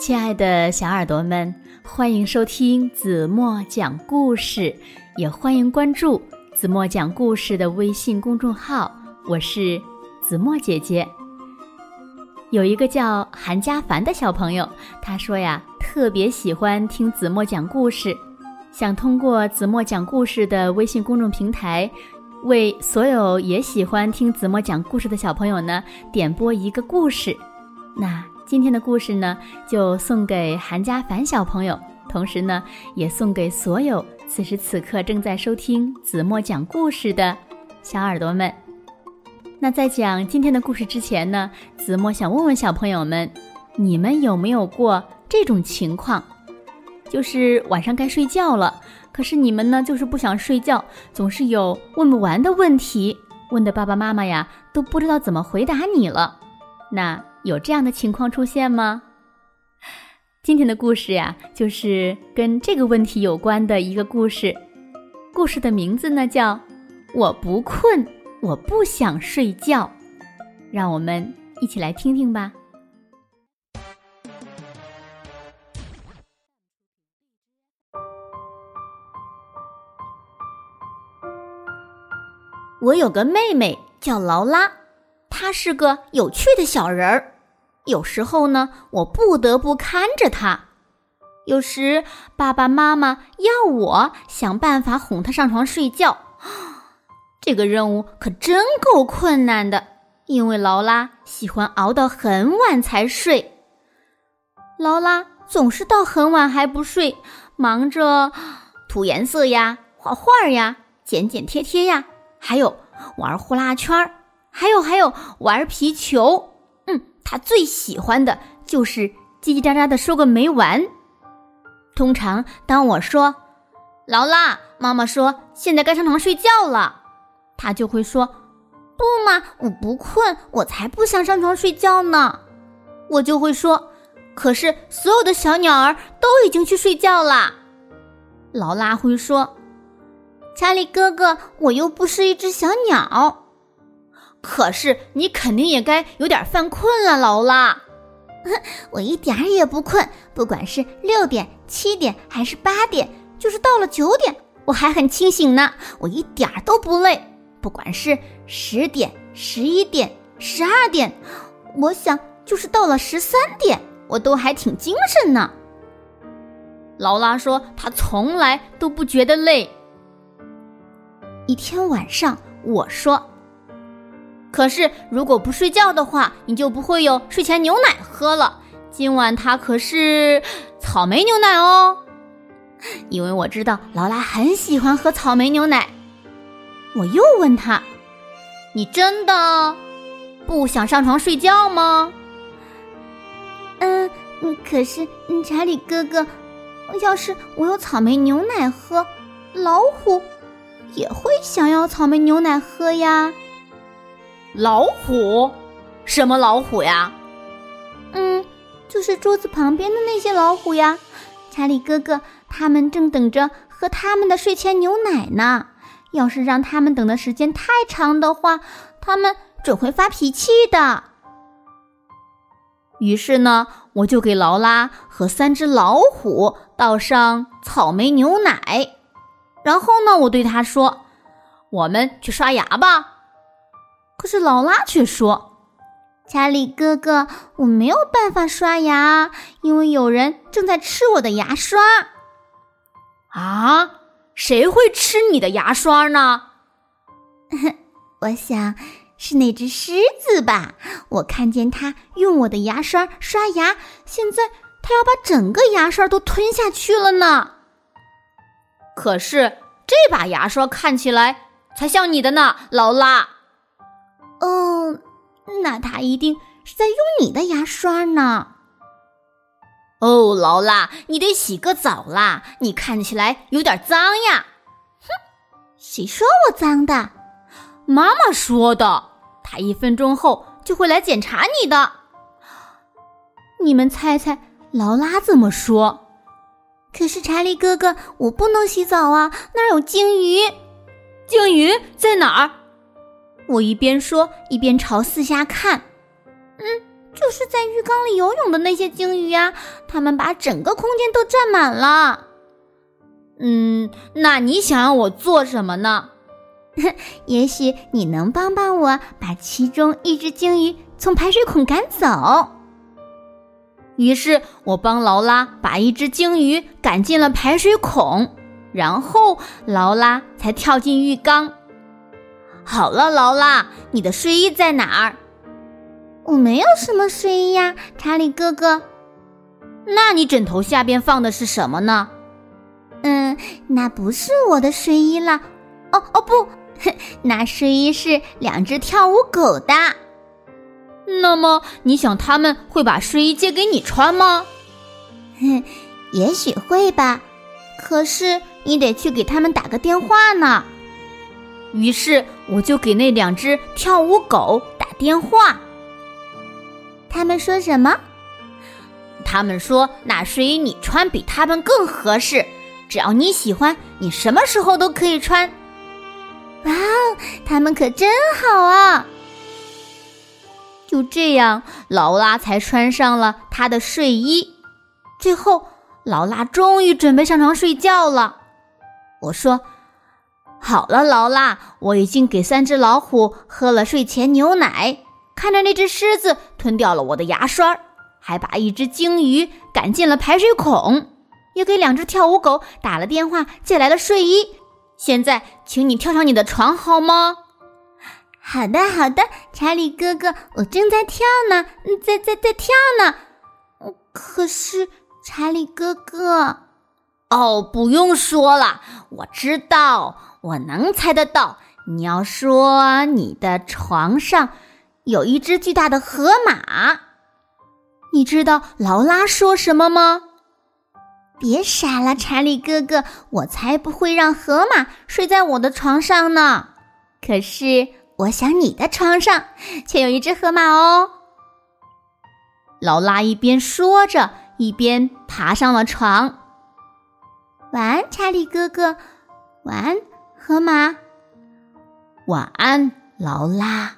亲爱的小耳朵们，欢迎收听子墨讲故事，也欢迎关注子墨讲故事的微信公众号。我是子墨姐姐。有一个叫韩家凡的小朋友，他说呀，特别喜欢听子墨讲故事，想通过子墨讲故事的微信公众平台，为所有也喜欢听子墨讲故事的小朋友呢，点播一个故事。那今天的故事呢，就送给韩家凡小朋友，同时呢，也送给所有此时此刻正在收听子墨讲故事的小耳朵们。那在讲今天的故事之前呢，子墨想问问小朋友们，你们有没有过这种情况？就是晚上该睡觉了，可是你们呢，就是不想睡觉，总是有问不完的问题，问的爸爸妈妈呀都不知道怎么回答你了。那有这样的情况出现吗？今天的故事呀，就是跟这个问题有关的一个故事。故事的名字呢叫《我不困》。我不想睡觉，让我们一起来听听吧。我有个妹妹叫劳拉，她是个有趣的小人儿。有时候呢，我不得不看着他；有时爸爸妈妈要我想办法哄他上床睡觉。这个任务可真够困难的，因为劳拉喜欢熬到很晚才睡。劳拉总是到很晚还不睡，忙着涂颜色呀、画画呀、剪剪贴贴呀，还有玩呼啦圈，还有还有玩皮球。他最喜欢的就是叽叽喳喳的说个没完。通常当我说：“劳拉，妈妈说现在该上床睡觉了。”他就会说：“不嘛，我不困，我才不想上床睡觉呢。”我就会说：“可是所有的小鸟儿都已经去睡觉啦。”劳拉会说：“查理哥哥，我又不是一只小鸟。”可是你肯定也该有点犯困了，劳拉。我一点儿也不困，不管是六点、七点还是八点，就是到了九点，我还很清醒呢，我一点儿都不累。不管是十点、十一点、十二点，我想就是到了十三点，我都还挺精神呢。劳拉说：“她从来都不觉得累。”一天晚上，我说：“可是如果不睡觉的话，你就不会有睡前牛奶喝了。今晚它可是草莓牛奶哦，因为我知道劳拉很喜欢喝草莓牛奶。”我又问他：“你真的不想上床睡觉吗？”“嗯，可是查理哥哥，要是我有草莓牛奶喝，老虎也会想要草莓牛奶喝呀。”“老虎？什么老虎呀？”“嗯，就是桌子旁边的那些老虎呀。”“查理哥哥，他们正等着喝他们的睡前牛奶呢。”要是让他们等的时间太长的话，他们准会发脾气的。于是呢，我就给劳拉和三只老虎倒上草莓牛奶，然后呢，我对他说：“我们去刷牙吧。”可是劳拉却说：“查理哥哥，我没有办法刷牙，因为有人正在吃我的牙刷。”啊？谁会吃你的牙刷呢？我想是那只狮子吧。我看见它用我的牙刷刷牙，现在它要把整个牙刷都吞下去了呢。可是这把牙刷看起来才像你的呢，劳拉。哦，那他一定是在用你的牙刷呢。哦，劳拉，你得洗个澡啦！你看起来有点脏呀。哼，谁说我脏的？妈妈说的。她一分钟后就会来检查你的。你们猜猜，劳拉怎么说？可是查理哥哥，我不能洗澡啊，那儿有鲸鱼。鲸鱼在哪儿？我一边说一边朝四下看。嗯，就是在浴缸里游泳的那些鲸鱼呀，它们把整个空间都占满了。嗯，那你想让我做什么呢？也许你能帮帮我，把其中一只鲸鱼从排水孔赶走。于是我帮劳拉把一只鲸鱼赶进了排水孔，然后劳拉才跳进浴缸。好了，劳拉，你的睡衣在哪儿？我没有什么睡衣呀，查理哥哥。那你枕头下边放的是什么呢？嗯，那不是我的睡衣了。哦哦不，那睡衣是两只跳舞狗的。那么你想他们会把睡衣借给你穿吗？哼，也许会吧。可是你得去给他们打个电话呢。于是我就给那两只跳舞狗打电话。他们说什么？他们说那睡衣你穿比他们更合适，只要你喜欢，你什么时候都可以穿。哇哦，他们可真好啊！就这样，劳拉才穿上了她的睡衣。最后，劳拉终于准备上床睡觉了。我说：“好了，劳拉，我已经给三只老虎喝了睡前牛奶。”看着那只狮子吞掉了我的牙刷，还把一只鲸鱼赶进了排水孔，也给两只跳舞狗打了电话，借来了睡衣。现在，请你跳上你的床好吗？好的，好的，查理哥哥，我正在跳呢，在在在跳呢。可是，查理哥哥，哦，不用说了，我知道，我能猜得到，你要说你的床上。有一只巨大的河马，你知道劳拉说什么吗？别傻了，查理哥哥，我才不会让河马睡在我的床上呢。可是，我想你的床上却有一只河马哦。劳拉一边说着，一边爬上了床。晚安，查理哥哥。晚安，河马。晚安，劳拉。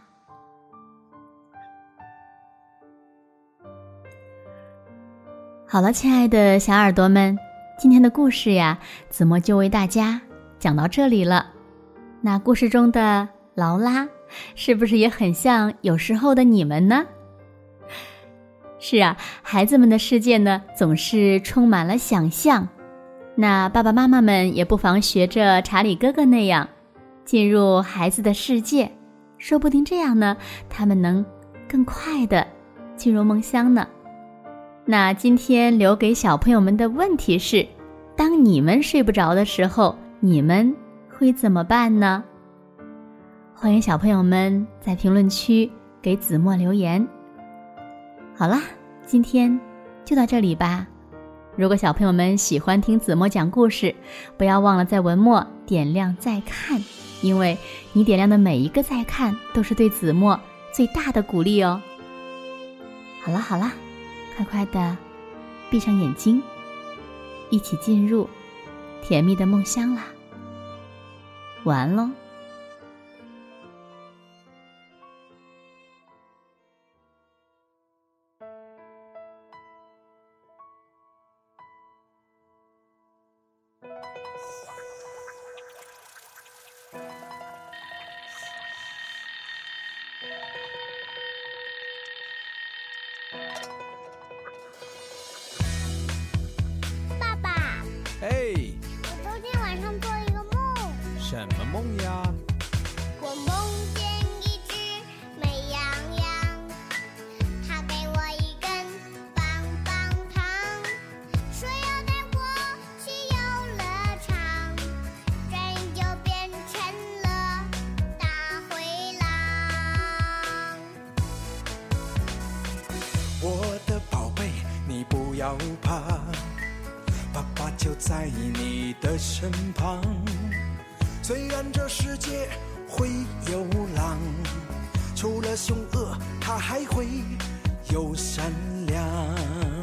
好了，亲爱的小耳朵们，今天的故事呀，子墨就为大家讲到这里了。那故事中的劳拉，是不是也很像有时候的你们呢？是啊，孩子们的世界呢，总是充满了想象。那爸爸妈妈们也不妨学着查理哥哥那样，进入孩子的世界，说不定这样呢，他们能更快的进入梦乡呢。那今天留给小朋友们的问题是：当你们睡不着的时候，你们会怎么办呢？欢迎小朋友们在评论区给子墨留言。好啦，今天就到这里吧。如果小朋友们喜欢听子墨讲故事，不要忘了在文末点亮再看，因为你点亮的每一个再看都是对子墨最大的鼓励哦。好了好了。快快的闭上眼睛，一起进入甜蜜的梦乡啦！晚安喽。什么梦呀？我梦见一只美羊羊，它给我一根棒棒糖，说要带我去游乐场，转眼就变成了大灰狼。我的宝贝，你不要怕。爸爸就在你的身旁，虽然这世界会有狼，除了凶恶，它还会有善良。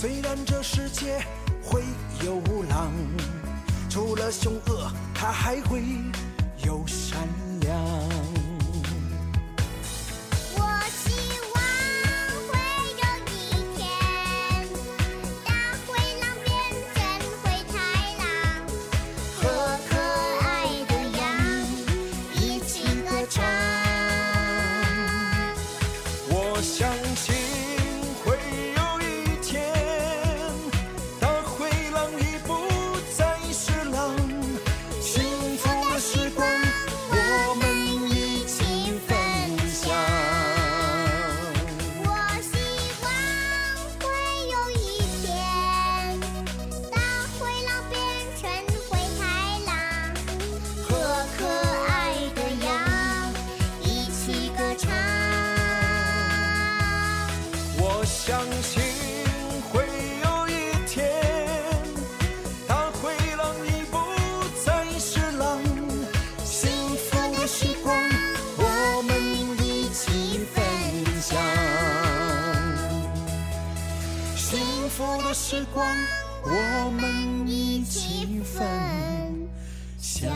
虽然这世界会有狼除了凶恶它还会有善良。幸福的时光我们一起分享